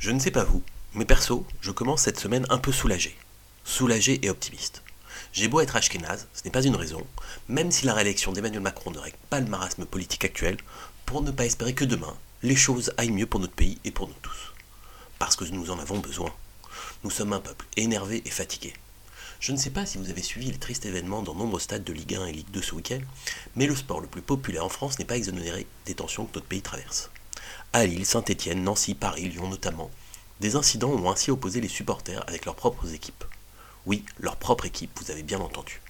Je ne sais pas vous, mais perso, je commence cette semaine un peu soulagé. Soulagé et optimiste. J'ai beau être ashkénaze, ce n'est pas une raison, même si la réélection d'Emmanuel Macron ne règle pas le marasme politique actuel, pour ne pas espérer que demain, les choses aillent mieux pour notre pays et pour nous tous. Parce que nous en avons besoin. Nous sommes un peuple énervé et fatigué. Je ne sais pas si vous avez suivi les tristes événements dans nombreux stades de Ligue 1 et Ligue 2 ce week-end, mais le sport le plus populaire en France n'est pas exonéré des tensions que notre pays traverse. À Lille, Saint-Étienne, Nancy, Paris, Lyon notamment, des incidents ont ainsi opposé les supporters avec leurs propres équipes. Oui, leur propre équipe, vous avez bien entendu.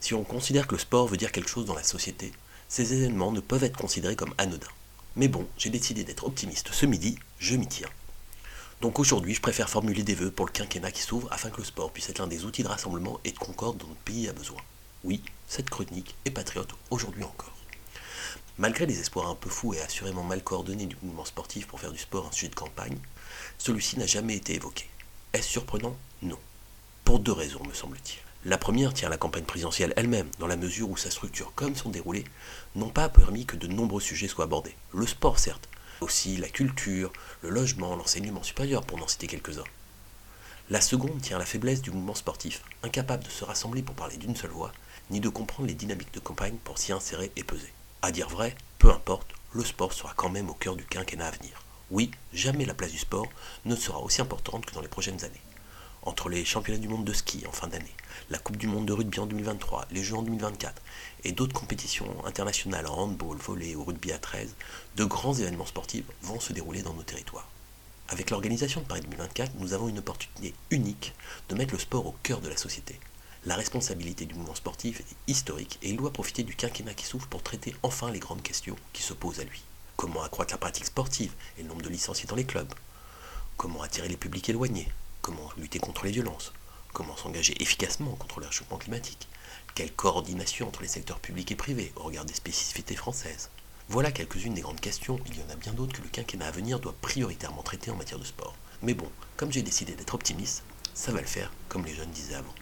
Si on considère que le sport veut dire quelque chose dans la société, ces événements ne peuvent être considérés comme anodins. Mais bon, j'ai décidé d'être optimiste ce midi, je m'y tiens. Donc aujourd'hui, je préfère formuler des vœux pour le quinquennat qui s'ouvre afin que le sport puisse être l'un des outils de rassemblement et de concorde dont notre pays a besoin. Oui, cette chronique est patriote aujourd'hui encore. Malgré les espoirs un peu fous et assurément mal coordonnés du mouvement sportif pour faire du sport un sujet de campagne, celui-ci n'a jamais été évoqué. Est-ce surprenant? Non. Pour deux raisons, me semble-t-il. La première tient à la campagne présidentielle elle-même, dans la mesure où sa structure comme son déroulé n'ont pas permis que de nombreux sujets soient abordés. Le sport, certes, aussi la culture, le logement, l'enseignement supérieur, pour n'en citer quelques-uns. La seconde tient à la faiblesse du mouvement sportif, incapable de se rassembler pour parler d'une seule voix, ni de comprendre les dynamiques de campagne pour s'y insérer et peser. À dire vrai, peu importe, le sport sera quand même au cœur du quinquennat à venir. Oui, jamais la place du sport ne sera aussi importante que dans les prochaines années. Entre les championnats du monde de ski en fin d'année, la Coupe du monde de rugby en 2023, les Jeux en 2024 et d'autres compétitions internationales en handball, volley ou rugby à 13, de grands événements sportifs vont se dérouler dans nos territoires. Avec l'organisation de Paris 2024, nous avons une opportunité unique de mettre le sport au cœur de la société. La responsabilité du mouvement sportif est historique et il doit profiter du quinquennat qui s'ouvre pour traiter enfin les grandes questions qui se posent à lui. Comment accroître la pratique sportive et le nombre de licenciés dans les clubs? Comment attirer les publics éloignés? Comment lutter contre les violences? Comment s'engager efficacement contre le réchauffement climatique? Quelle coordination entre les secteurs publics et privés? Au regard des spécificités françaises. Voilà quelques-unes des grandes questions, il y en a bien d'autres que le quinquennat à venir doit prioritairement traiter en matière de sport. Mais bon, comme j'ai décidé d'être optimiste, ça va le faire, comme les jeunes disaient avant.